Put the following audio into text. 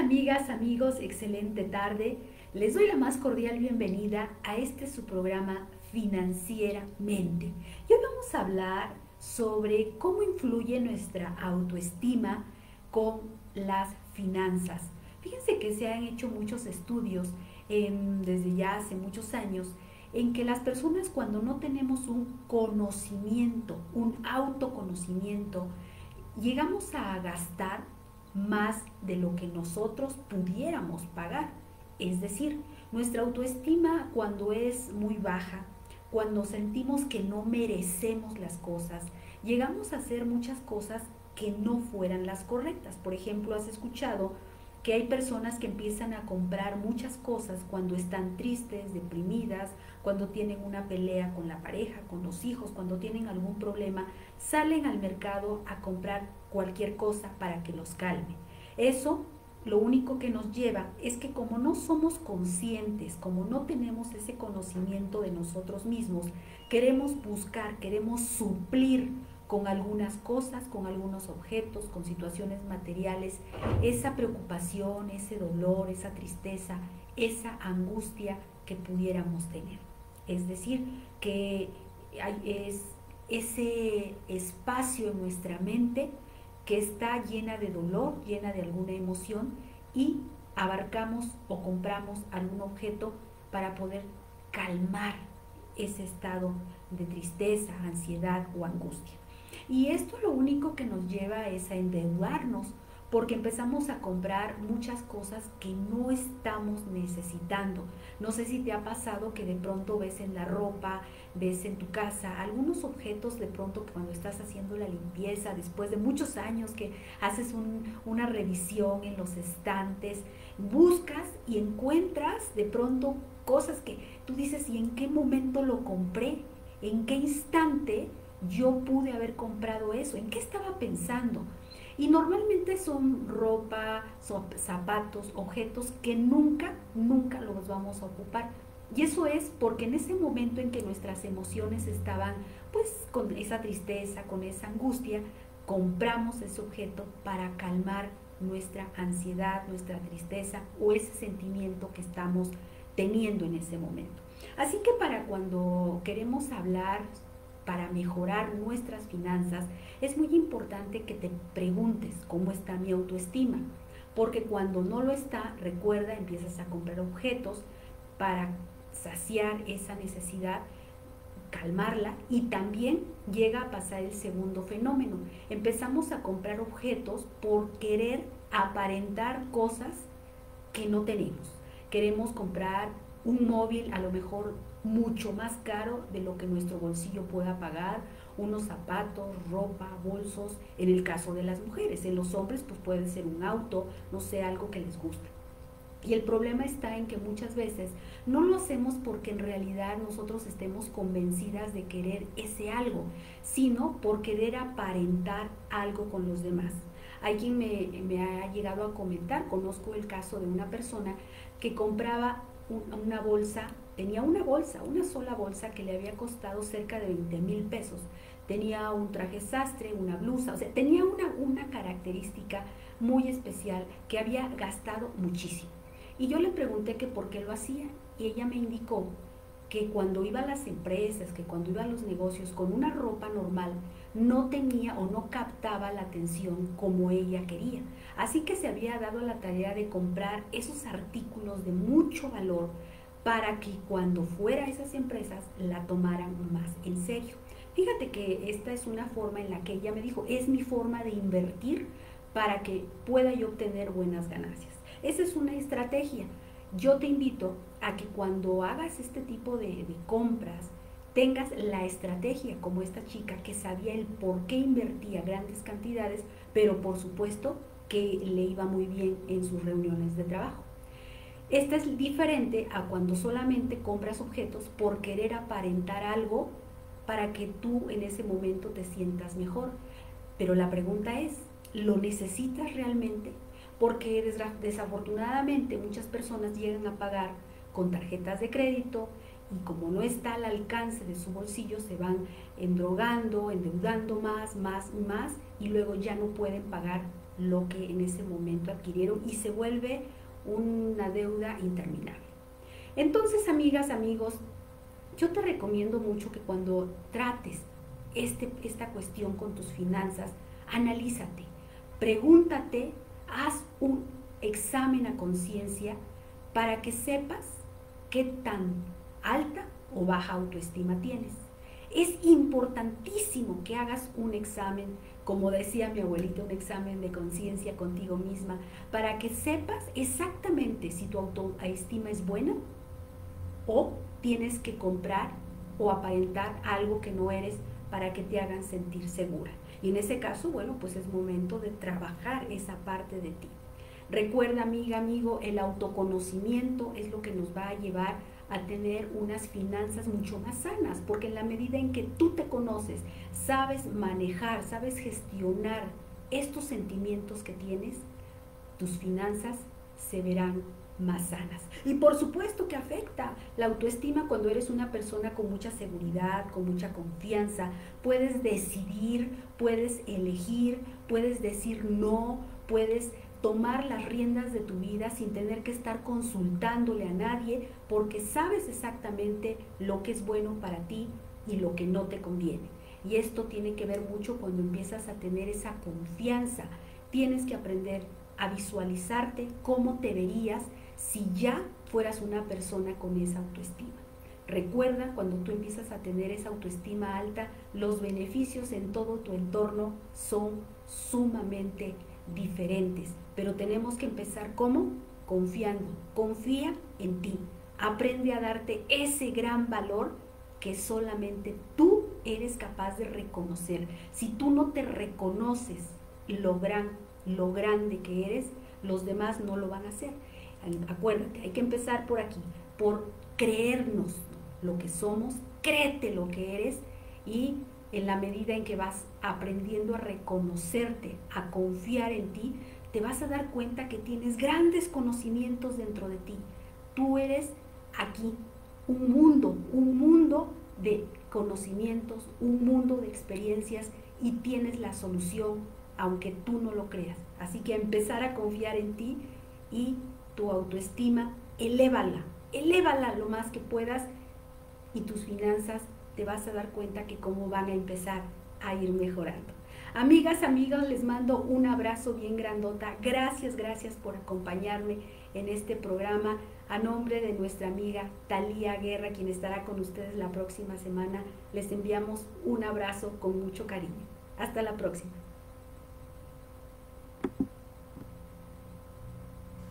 amigas, amigos? Excelente tarde. Les doy la más cordial bienvenida a este su programa Financieramente. Y hoy vamos a hablar sobre cómo influye nuestra autoestima con las finanzas. Fíjense que se han hecho muchos estudios desde ya hace muchos años en que las personas cuando no tenemos un conocimiento, un autoconocimiento, llegamos a gastar más de lo que nosotros pudiéramos pagar. Es decir, nuestra autoestima cuando es muy baja, cuando sentimos que no merecemos las cosas, llegamos a hacer muchas cosas que no fueran las correctas. Por ejemplo, has escuchado que hay personas que empiezan a comprar muchas cosas cuando están tristes, deprimidas, cuando tienen una pelea con la pareja, con los hijos, cuando tienen algún problema, salen al mercado a comprar cualquier cosa para que los calme. Eso lo único que nos lleva es que como no somos conscientes, como no tenemos ese conocimiento de nosotros mismos, queremos buscar, queremos suplir con algunas cosas, con algunos objetos, con situaciones materiales, esa preocupación, ese dolor, esa tristeza, esa angustia que pudiéramos tener. Es decir, que es ese espacio en nuestra mente que está llena de dolor, llena de alguna emoción y abarcamos o compramos algún objeto para poder calmar ese estado de tristeza, ansiedad o angustia. Y esto lo único que nos lleva es a endeudarnos porque empezamos a comprar muchas cosas que no estamos necesitando. No sé si te ha pasado que de pronto ves en la ropa, ves en tu casa algunos objetos de pronto cuando estás haciendo la limpieza, después de muchos años que haces una revisión en los estantes, buscas y encuentras de pronto cosas que tú dices, ¿y en qué momento lo compré? ¿En qué instante yo pude haber comprado eso? ¿En qué estaba pensando? Y normalmente son ropa, son zapatos, objetos que nunca, nunca los vamos a ocupar. Y eso es porque en ese momento en que nuestras emociones estaban pues con esa tristeza, con esa angustia, compramos ese objeto para calmar nuestra ansiedad, nuestra tristeza o ese sentimiento que estamos teniendo en ese momento. Así que para cuando queremos hablar para mejorar nuestras finanzas, es muy importante que te preguntes cómo está mi autoestima, porque cuando no lo está, recuerda, empiezas a comprar objetos para saciar esa necesidad, calmarla y también llega a pasar el segundo fenómeno. Empezamos a comprar objetos por querer aparentar cosas que no tenemos. Queremos comprar un móvil a lo mejor mucho más caro de lo que nuestro bolsillo pueda pagar, unos zapatos, ropa, bolsos, en el caso de las mujeres. En los hombres pues puede ser un auto, no sé, algo que les guste. Y el problema está en que muchas veces no lo hacemos porque en realidad nosotros estemos convencidas de querer ese algo, sino por querer aparentar algo con los demás. Hay quien me, ha llegado a comentar, conozco el caso de una persona que compraba una bolsa, tenía una bolsa, una sola bolsa que le había costado cerca de 20 mil pesos. Tenía un traje sastre, una blusa, o sea, tenía una, una característica muy especial que había gastado muchísimo. Y yo le pregunté que por qué lo hacía y ella me indicó que cuando iba a las empresas, que cuando iba a los negocios con una ropa normal, no tenía o no captaba la atención como ella quería. Así que se había dado la tarea de comprar esos artículos de mucho valor para que cuando fuera a esas empresas la tomaran más en serio. Fíjate que esta es una forma en la que ella me dijo, es mi forma de invertir para que pueda yo obtener buenas ganancias. Esa es una estrategia. Yo te invito a que cuando hagas este tipo de, compras, tengas la estrategia como esta chica que sabía el por qué invertía grandes cantidades, pero por supuesto que le iba muy bien en sus reuniones de trabajo. Esta es diferente a cuando solamente compras objetos por querer aparentar algo para que tú en ese momento te sientas mejor. Pero la pregunta es, ¿lo necesitas realmente? Porque desafortunadamente muchas personas llegan a pagar con tarjetas de crédito, y como no está al alcance de su bolsillo, se van endrogando, endeudando más, más y más y luego ya no pueden pagar lo que en ese momento adquirieron y se vuelve una deuda interminable. Entonces, amigas, amigos, yo te recomiendo mucho que cuando trates este, esta cuestión con tus finanzas, analízate, pregúntate, haz un examen a conciencia para que sepas qué tan alta o baja autoestima tienes. Es importantísimo que hagas un examen, como decía mi abuelita, un examen de conciencia contigo misma, para que sepas exactamente si tu autoestima es buena o tienes que comprar o aparentar algo que no eres para que te hagan sentir segura. Y en ese caso, bueno, pues es momento de trabajar esa parte de ti. Recuerda, amiga, amigo, el autoconocimiento es lo que nos va a llevar a tener unas finanzas mucho más sanas, porque en la medida en que tú te conoces, sabes manejar, sabes gestionar estos sentimientos que tienes, tus finanzas se verán más sanas. Y por supuesto que afecta la autoestima cuando eres una persona con mucha seguridad, con mucha confianza. Puedes decidir, puedes elegir, puedes decir no, puedes tomar las riendas de tu vida sin tener que estar consultándole a nadie porque sabes exactamente lo que es bueno para ti y lo que no te conviene. Y esto tiene que ver mucho cuando empiezas a tener esa confianza. Tienes que aprender a visualizarte cómo te verías si ya fueras una persona con esa autoestima. Recuerda, cuando tú empiezas a tener esa autoestima alta, los beneficios en todo tu entorno son sumamente diferentes. Pero tenemos que empezar como confiando. Confía en ti. Aprende a darte ese gran valor que solamente tú eres capaz de reconocer. Si tú no te reconoces lo gran lo grande que eres, los demás no lo van a hacer. Acuérdate, hay que empezar por aquí, por creernos lo que somos, créete lo que eres y en la medida en que vas aprendiendo a reconocerte, a confiar en ti, te vas a dar cuenta que tienes grandes conocimientos dentro de ti. Tú eres aquí un mundo, un mundo de conocimientos, un mundo de experiencias y tienes la solución aunque tú no lo creas. Así que empezar a confiar en ti y tu autoestima, elévala, elévala lo más que puedas y tus finanzas te vas a dar cuenta que cómo van a empezar a ir mejorando. Amigas, amigos, les mando un abrazo bien grandota. Gracias, gracias por acompañarme en este programa. A nombre de nuestra amiga Talía Guerra, quien estará con ustedes la próxima semana, les enviamos un abrazo con mucho cariño. Hasta la próxima.